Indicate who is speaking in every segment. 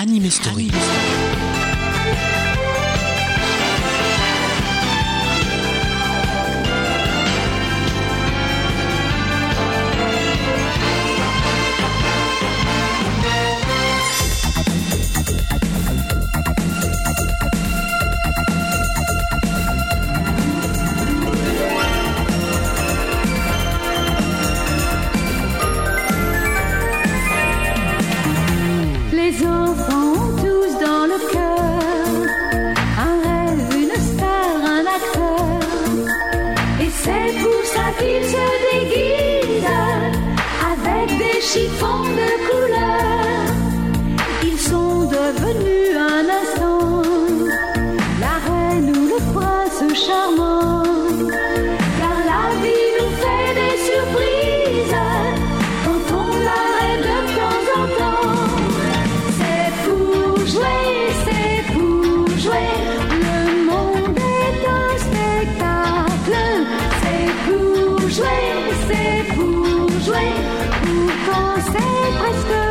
Speaker 1: Anime Story.
Speaker 2: Jouer, c'est pour jouer. Pourtant c'est presque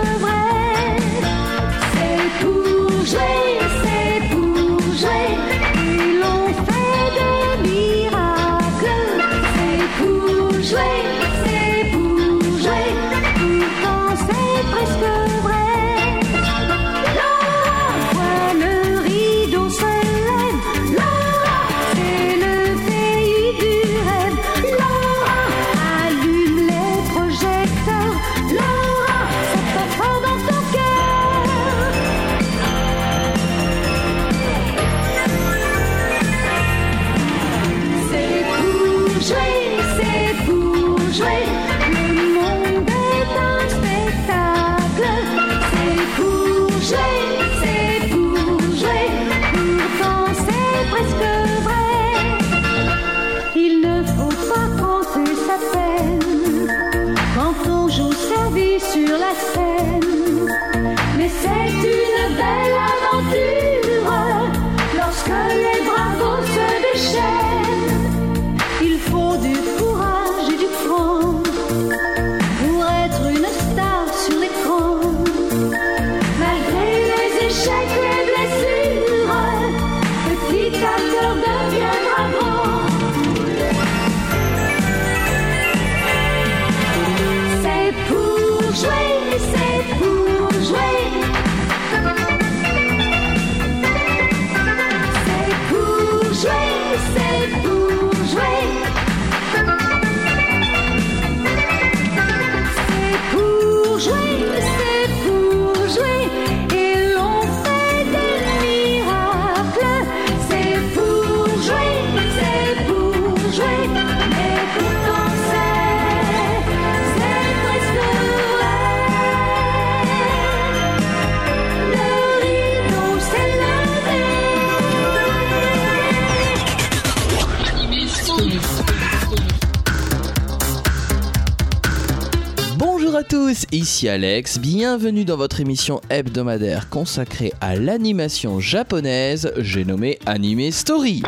Speaker 3: à tous, ici Alex, bienvenue dans votre émission hebdomadaire consacrée à l'animation japonaise, j'ai nommé Anime Story.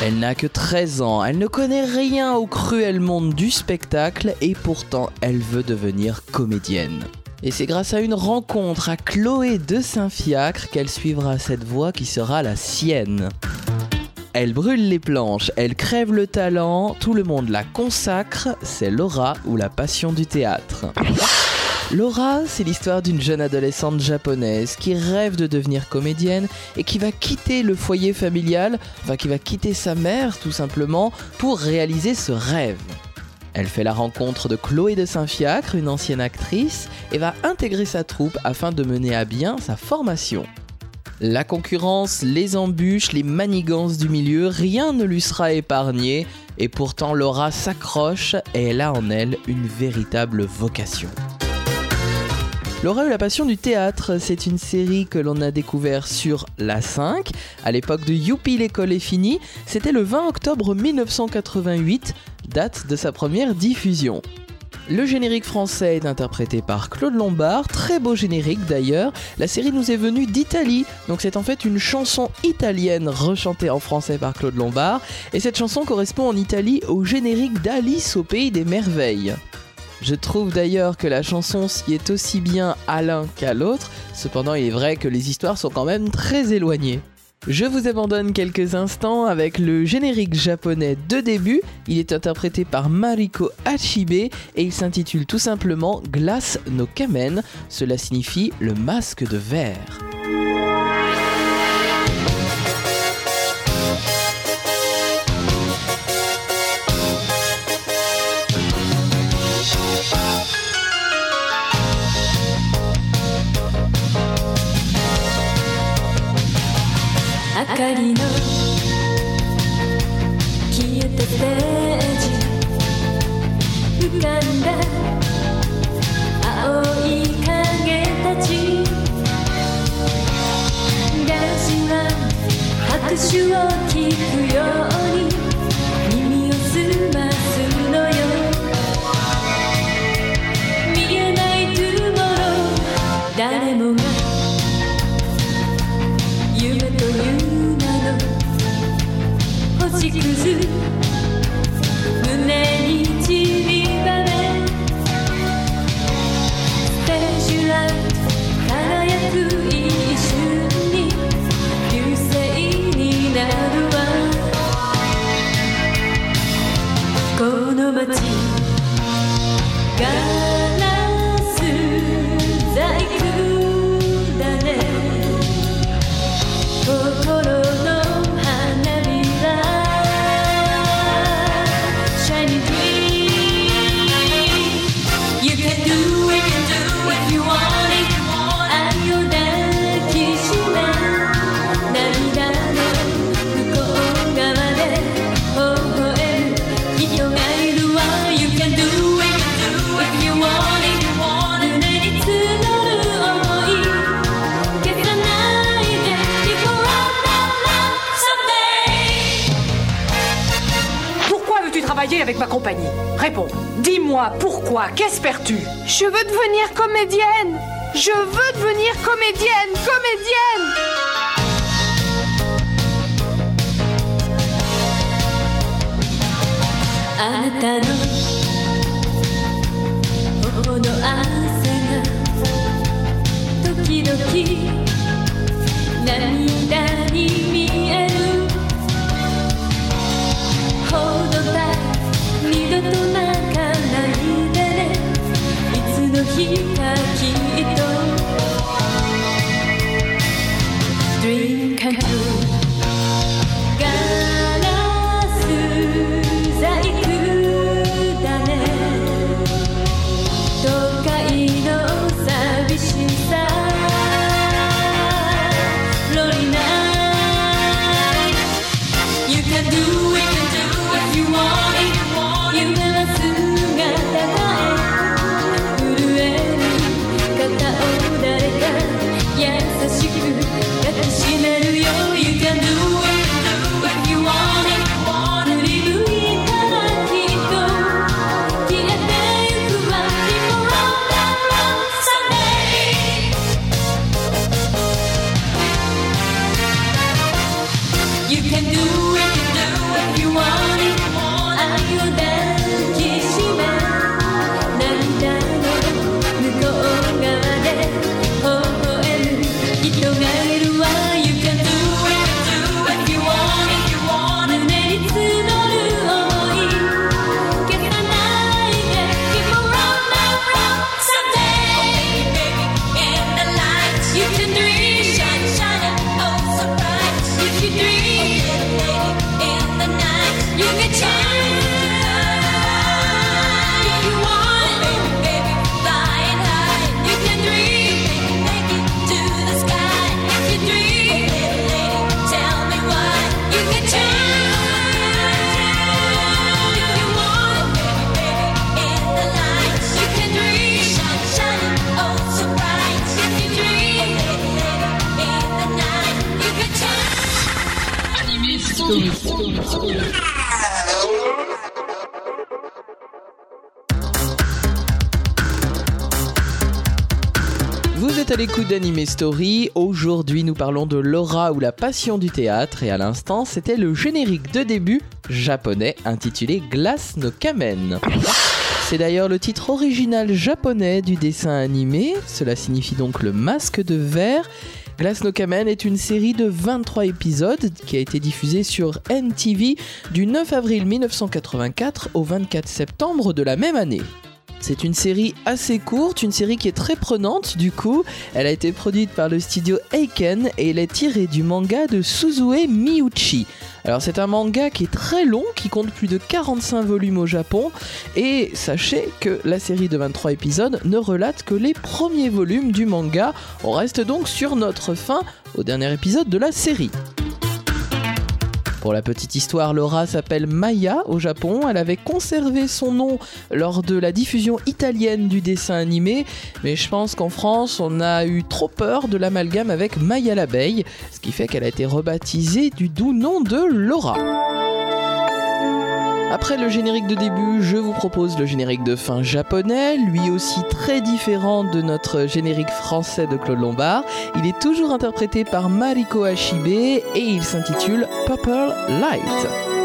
Speaker 3: Elle n'a que 13 ans, elle ne connaît rien au cruel monde du spectacle et pourtant elle veut devenir comédienne. Et c'est grâce à une rencontre à Chloé de Saint-Fiacre qu'elle suivra cette voie qui sera la sienne. Elle brûle les planches, elle crève le talent, tout le monde la consacre, c'est Laura ou la passion du théâtre. Laura, c'est l'histoire d'une jeune adolescente japonaise qui rêve de devenir comédienne et qui va quitter le foyer familial, enfin qui va quitter sa mère tout simplement pour réaliser ce rêve. Elle fait la rencontre de Chloé de Saint-Fiacre, une ancienne actrice, et va intégrer sa troupe afin de mener à bien sa formation. La concurrence, les embûches, les manigances du milieu, rien ne lui sera épargné, et pourtant Laura s'accroche. Et elle a en elle une véritable vocation. Laura eut la passion du théâtre, c'est une série que l'on a découvert sur la 5, à l'époque de Youpi l'école est finie, c'était le 20 octobre 1988, date de sa première diffusion. Le générique français est interprété par Claude Lombard, très beau générique d'ailleurs. La série nous est venue d'Italie, donc c'est en fait une chanson italienne rechantée en français par Claude Lombard, et cette chanson correspond en Italie au générique d'Alice au pays des merveilles. Je trouve d'ailleurs que la chanson s'y est aussi bien à l'un qu'à l'autre, cependant il est vrai que les histoires sont quand même très éloignées. Je vous abandonne quelques instants avec le générique japonais de début. Il est interprété par Mariko Hachibe et il s'intitule tout simplement Glace no Kamen. Cela signifie le masque de verre.
Speaker 4: 消えたステージ浮かんだ青い影たちガラスは拍手を聞くように胸にちりばめスージラ輝く一瞬に流星になるわ。この街
Speaker 2: Réponds. Dis-moi pourquoi, qu'espères-tu?
Speaker 5: Je veux devenir comédienne. Je veux devenir comédienne Comédienne.
Speaker 4: と泣かないでね。いつの日か
Speaker 3: d'Anime Story. Aujourd'hui, nous parlons de Laura ou la passion du théâtre. Et à l'instant, c'était le générique de début japonais intitulé Glace no Kamen.
Speaker 4: C'est d'ailleurs le titre original japonais du dessin animé. Cela signifie donc le masque de verre. Glass No Kamen est une série de 23 épisodes qui a été diffusée sur NTV du 9 avril 1984 au 24 septembre de la même année. C'est une série assez courte, une série qui est très prenante du coup. Elle a été produite par le studio Eiken et elle est tirée du manga de Suzue Miyuchi. Alors c'est un manga qui est très long, qui compte plus de 45 volumes au Japon et sachez que la série de 23 épisodes ne relate que les premiers volumes du manga. On reste donc sur notre fin au dernier épisode de la série. Pour la petite histoire, Laura s'appelle Maya au Japon. Elle avait conservé son nom lors de la diffusion italienne du dessin animé, mais je pense qu'en France, on a eu trop peur de l'amalgame avec Maya l'abeille, ce qui fait qu'elle a été rebaptisée du doux nom de Laura. Après le générique de début, je vous propose le générique de fin japonais, lui aussi très différent de notre générique français de Claude Lombard. Il est toujours interprété par Mariko Ashibe et il s'intitule Purple Light.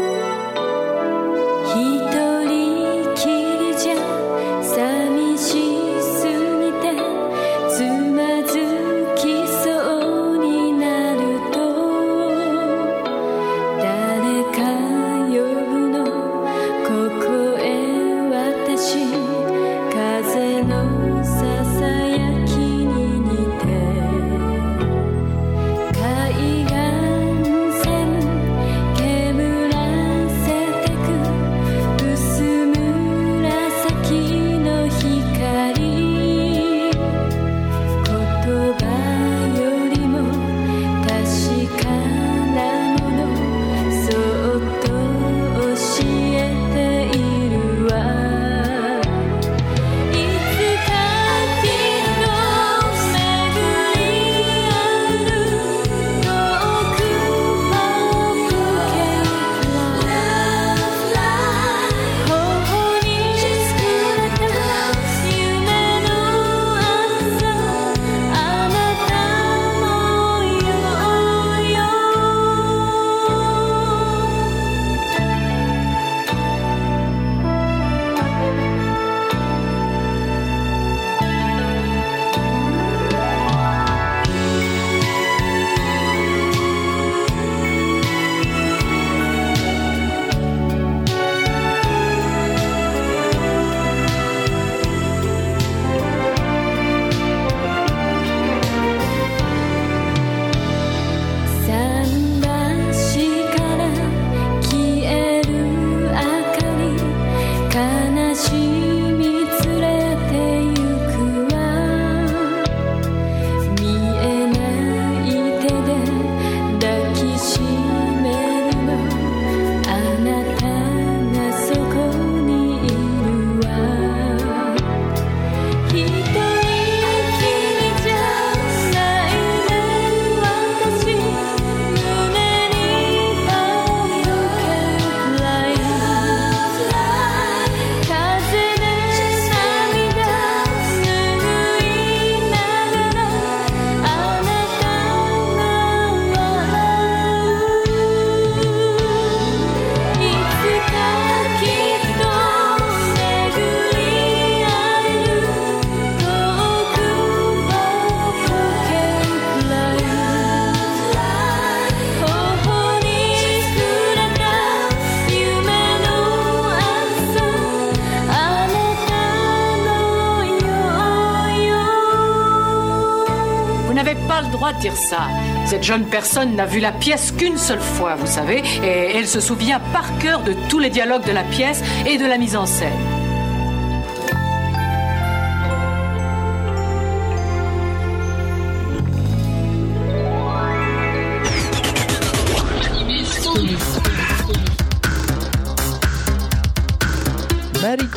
Speaker 6: Cette jeune personne n'a vu la pièce qu'une seule fois, vous savez, et elle se souvient par cœur de tous les dialogues de la pièce et de la mise en scène.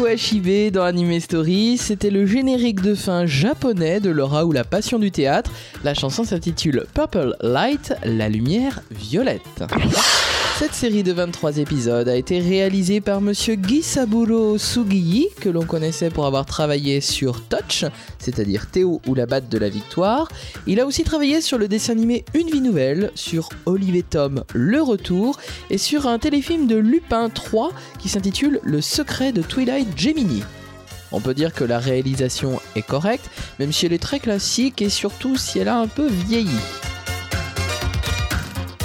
Speaker 4: Ashibe dans Anime Story, c'était le générique de fin japonais de Laura ou la passion du théâtre. La chanson s'intitule Purple Light, la lumière violette. Cette série de 23 épisodes a été réalisée par monsieur Gisaburo Sugiyi, que l'on connaissait pour avoir travaillé sur Touch, c'est-à-dire Théo ou la batte de la victoire. Il a aussi travaillé sur le dessin animé Une vie nouvelle, sur Olivier Tom Le Retour et sur un téléfilm de Lupin 3 qui s'intitule Le secret de Twilight Gemini.
Speaker 3: On peut dire que la réalisation est correcte, même si elle est très classique et surtout si elle a un peu vieilli.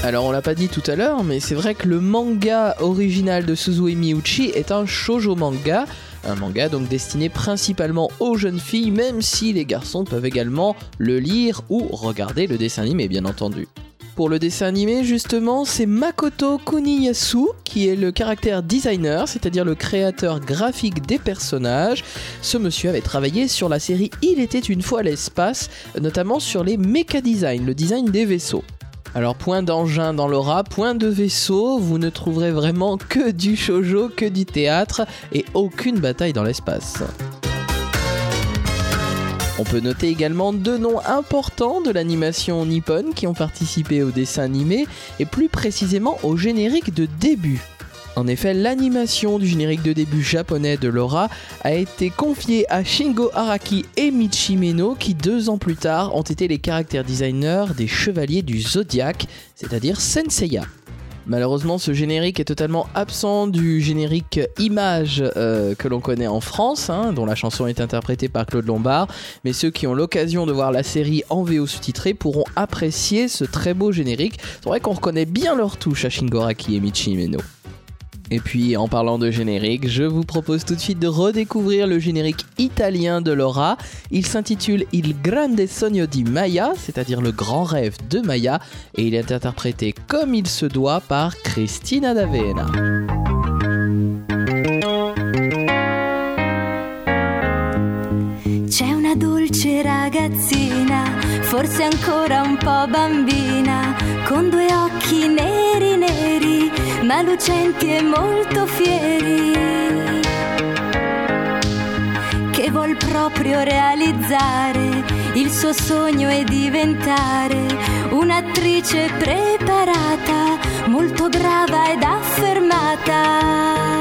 Speaker 3: Alors on l'a pas dit tout à l'heure, mais c'est vrai que le manga original de Suzue Miyuchi est un shoujo manga, un manga donc destiné principalement aux jeunes filles, même si les garçons peuvent également le lire ou regarder le dessin animé bien entendu. Pour le dessin animé, justement, c'est Makoto Kuniyasu qui est le caractère designer, c'est-à-dire le créateur graphique des personnages. Ce monsieur avait travaillé sur la série Il était une fois l'espace, notamment sur les méca design, le design des vaisseaux. Alors point d'engin dans l'aura, point de vaisseau, vous ne trouverez vraiment que du shoujo, que du théâtre et aucune bataille dans l'espace. On peut noter également deux noms importants de l'animation nippon qui ont participé au dessin animé et plus précisément au générique de début. En effet, l'animation du générique de début japonais de Laura a été confiée à Shingo Araki et Michi Meno qui deux ans plus tard ont été les caractères designers des Chevaliers du Zodiac, c'est-à-dire Senseiya. Malheureusement, ce générique est totalement absent du générique Image euh, que l'on connaît en France, hein, dont la chanson est interprétée par Claude Lombard. Mais ceux qui ont l'occasion de voir la série en VO sous-titrée pourront apprécier ce très beau générique. C'est vrai qu'on reconnaît bien leur touche à Shingo Araki et Michi Meno. Et puis en parlant de générique, je vous propose tout de suite de redécouvrir le générique italien de Laura. Il s'intitule Il grande sogno di Maya, c'est-à-dire le grand rêve de Maya, et il est interprété comme il se doit par Cristina D'Avena.
Speaker 7: Ragazzina, forse ancora un po' bambina, con due occhi neri neri, ma lucenti e molto fieri, che vuol proprio realizzare il suo sogno e diventare un'attrice preparata, molto brava ed affermata.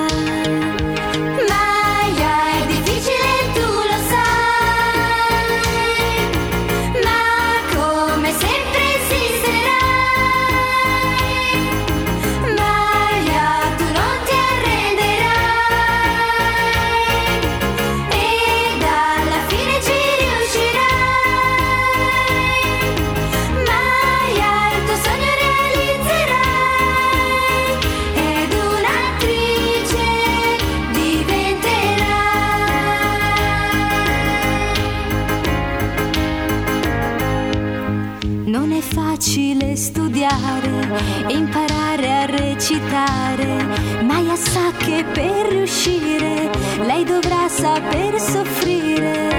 Speaker 7: Per riuscire lei dovrà saper soffrire.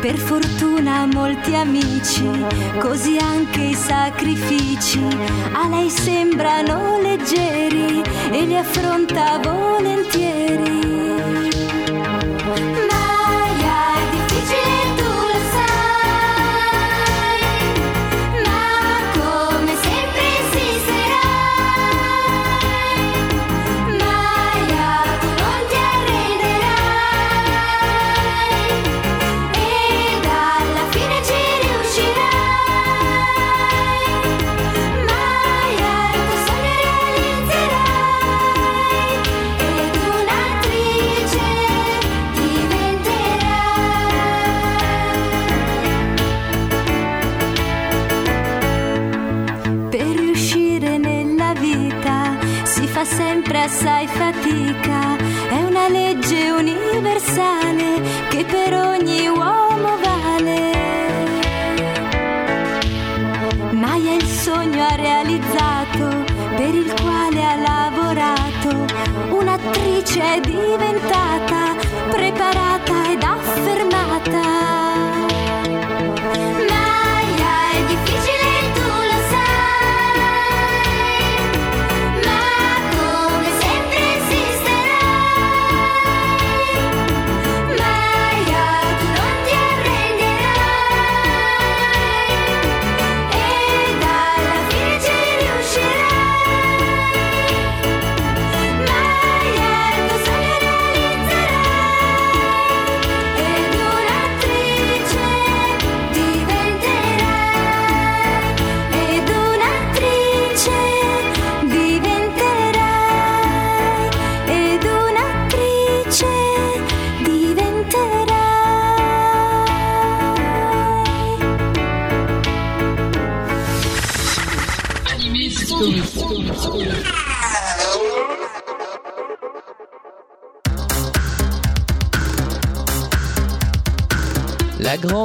Speaker 7: Per fortuna molti amici, così anche i sacrifici a lei sembrano leggeri e li affronta volentieri. Maya che per ogni uomo vale. Maya il sogno ha realizzato, per il quale ha lavorato, un'attrice è diventata,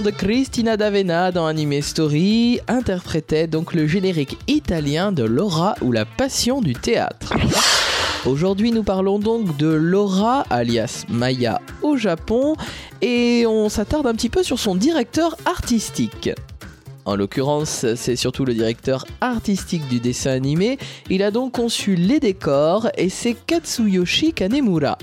Speaker 3: Grande Cristina D'Avena dans Anime Story interprétait donc le générique italien de Laura ou la passion du théâtre. Aujourd'hui, nous parlons donc de Laura, alias Maya au Japon, et on s'attarde un petit peu sur son directeur artistique. En l'occurrence, c'est surtout le directeur artistique du dessin animé. Il a donc conçu les décors et c'est Katsuyoshi Kanemura.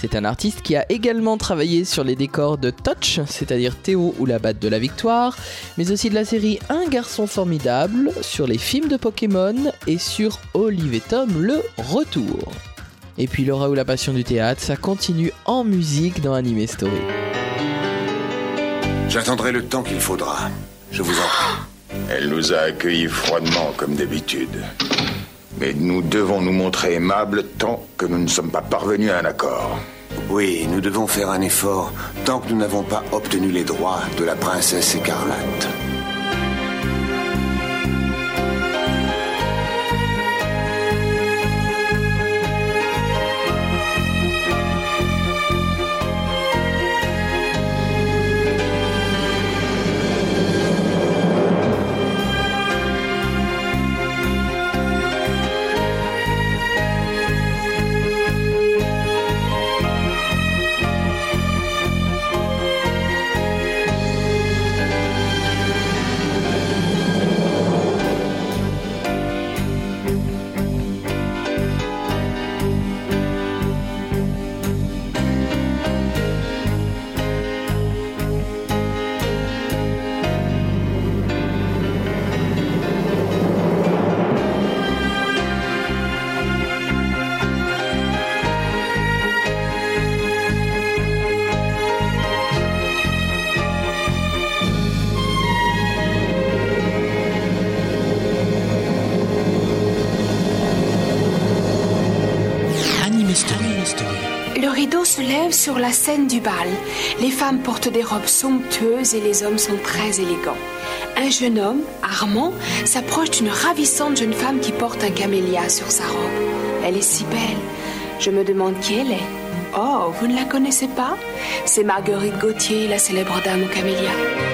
Speaker 3: C'est un artiste qui a également travaillé sur les décors de Touch, c'est-à-dire Théo ou la batte de la victoire, mais aussi de la série Un garçon formidable, sur les films de Pokémon et sur Olive et Tom le retour. Et puis Laura ou la passion du théâtre, ça continue en musique dans Anime Story.
Speaker 1: J'attendrai le temps qu'il faudra. Je vous en prie.
Speaker 8: Elle nous a accueillis froidement comme d'habitude. Mais nous devons nous montrer aimables tant que nous ne sommes pas parvenus à un accord.
Speaker 1: Oui, nous devons faire un effort tant que nous n'avons pas obtenu les droits de la princesse écarlate.
Speaker 5: Sur la scène du bal. Les femmes portent des robes somptueuses et les hommes sont très élégants. Un jeune homme, Armand, s'approche d'une ravissante jeune femme qui porte un camélia sur sa robe. Elle est si belle. Je me demande qui elle est. Oh, vous ne la connaissez pas? C'est Marguerite Gauthier, la célèbre dame au camélia.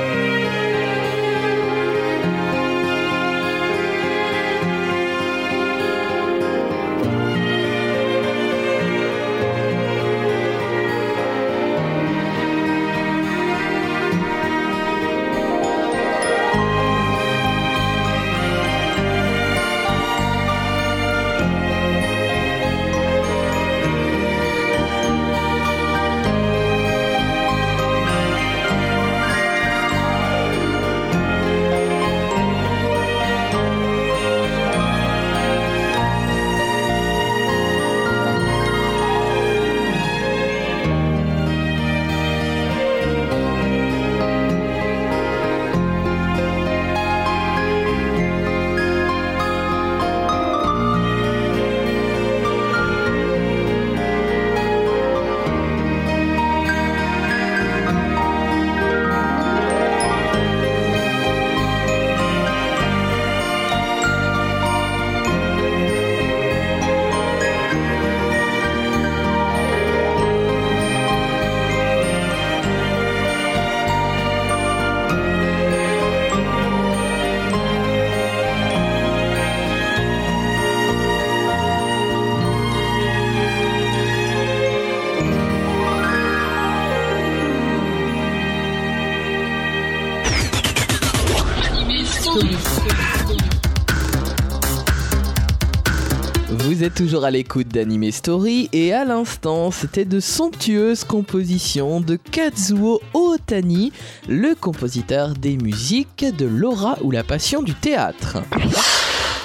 Speaker 3: À l'écoute d'Anime Story et à l'instant, c'était de somptueuses compositions de Kazuo Otani, le compositeur des musiques de Laura ou la passion du théâtre.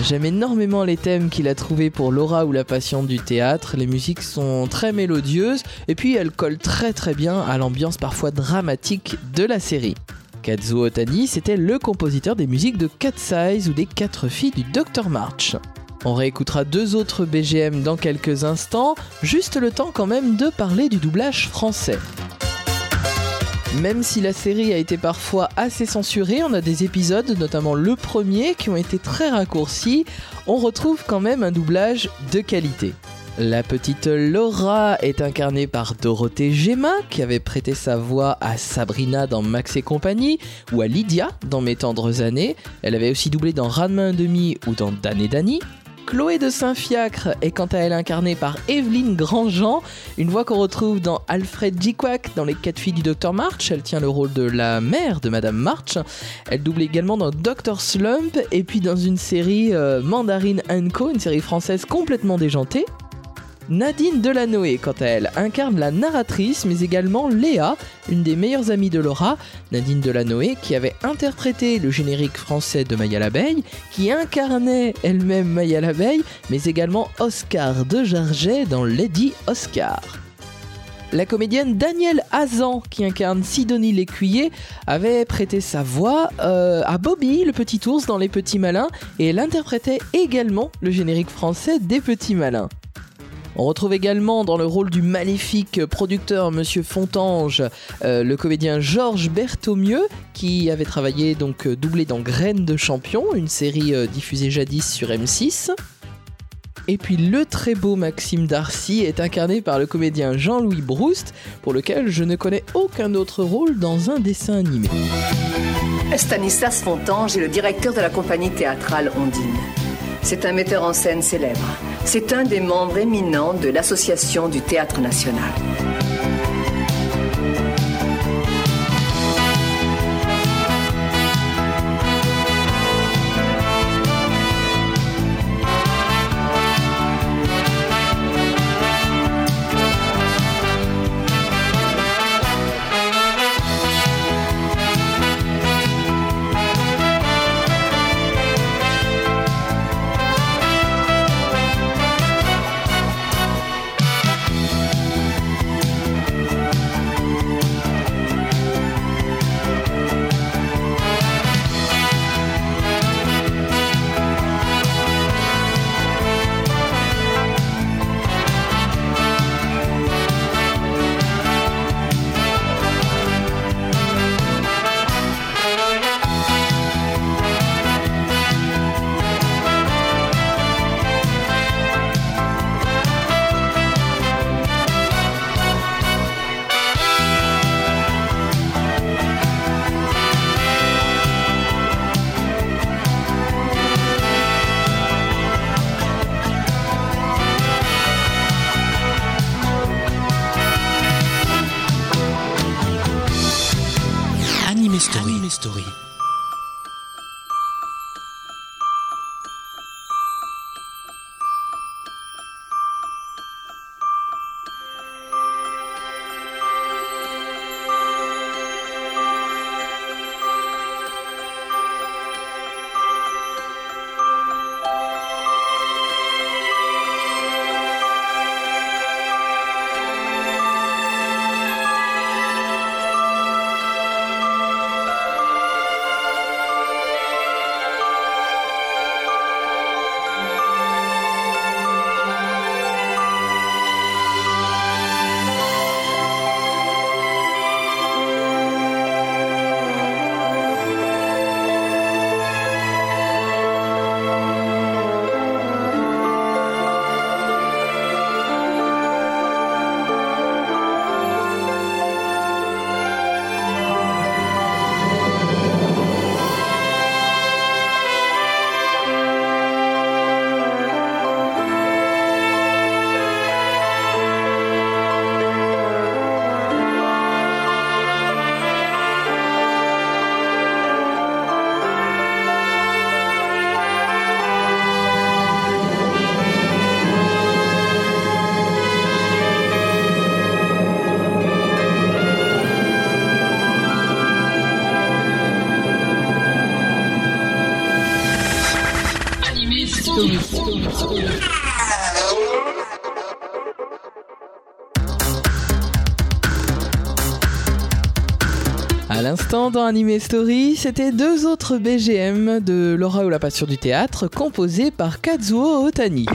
Speaker 3: J'aime énormément les thèmes qu'il a trouvés pour Laura ou la passion du théâtre. Les musiques sont très mélodieuses et puis elles collent très très bien à l'ambiance parfois dramatique de la série. Kazuo Otani, c'était le compositeur des musiques de Cat Size ou des Quatre filles du Dr March. On réécoutera deux autres BGM dans quelques instants, juste le temps quand même de parler du doublage français. Même si la série a été parfois assez censurée, on a des épisodes, notamment le premier, qui ont été très raccourcis, on retrouve quand même un doublage de qualité. La petite Laura est incarnée par Dorothée Gemma, qui avait prêté sa voix à Sabrina dans Max et compagnie, ou à Lydia dans Mes tendres années. Elle avait aussi doublé dans Ranma un demi ou dans Dan et Dani. Chloé de Saint-Fiacre est quant à elle incarnée par Evelyne Grandjean, une voix qu'on retrouve dans Alfred Jiquac dans Les quatre filles du Dr March. Elle tient le rôle de la mère de Madame March. Elle double également dans Dr Slump et puis dans une série euh, Mandarine Co, une série française complètement déjantée. Nadine Delanoë, quant à elle, incarne la narratrice, mais également Léa, une des meilleures amies de Laura, Nadine Delanoë, qui avait interprété le générique français de Maya l'abeille, qui incarnait elle-même Maya l'abeille, mais également Oscar de Jarget dans Lady Oscar. La comédienne Danielle Hazan, qui incarne Sidonie Lécuyer, avait prêté sa voix euh, à Bobby, le petit ours dans Les Petits Malins, et elle interprétait également le générique français des Petits Malins. On retrouve également dans le rôle du maléfique producteur Monsieur Fontange euh, le comédien Georges Berthaumieux qui avait travaillé donc euh, doublé dans Graines de champion, une série euh, diffusée jadis sur M6. Et puis le très beau Maxime Darcy est incarné par le comédien Jean-Louis Broust, pour lequel je ne connais aucun autre rôle dans un dessin animé.
Speaker 9: Stanislas Fontange est le directeur de la compagnie théâtrale Ondine. C'est un metteur en scène célèbre. C'est un des membres éminents de l'Association du Théâtre National.
Speaker 3: L'instant dans Anime Story, c'était deux autres BGM de Laura ou la passion du théâtre composés par Kazuo Otani.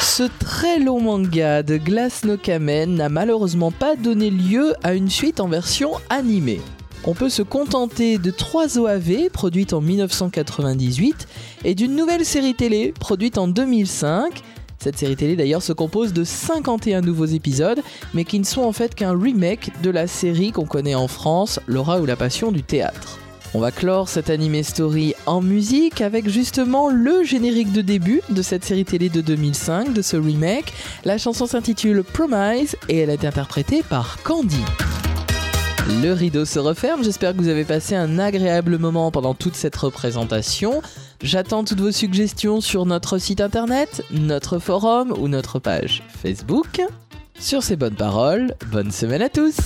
Speaker 3: Ce très long manga de Glass no Kamen n'a malheureusement pas donné lieu à une suite en version animée. On peut se contenter de 3 OAV produites en 1998 et d'une nouvelle série télé produite en 2005. Cette série télé d'ailleurs se compose de 51 nouveaux épisodes, mais qui ne sont en fait qu'un remake de la série qu'on connaît en France, Laura ou la passion du théâtre. On va clore cette animé story en musique avec justement le générique de début de cette série télé de 2005, de ce remake. La chanson s'intitule Promise et elle été interprétée par Candy. Le rideau se referme, j'espère que vous avez passé un agréable moment pendant toute cette représentation. J'attends toutes vos suggestions sur notre site internet, notre forum ou notre page Facebook. Sur ces bonnes paroles, bonne semaine à tous